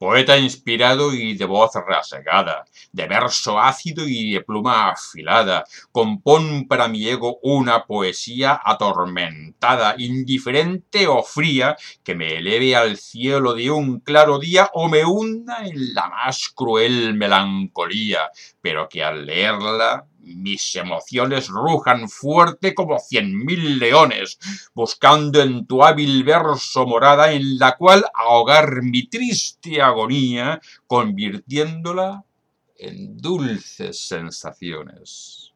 Poeta inspirado y de voz rasgada, de verso ácido y de pluma afilada, compón para mi ego una poesía atormentada, indiferente o fría, que me eleve al cielo de un claro día o me hunda en la más cruel melancolía, pero que al leerla mis emociones rujan fuerte como cien mil leones, buscando en tu hábil verso morada en la cual ahogar mi triste agonía, convirtiéndola en dulces sensaciones.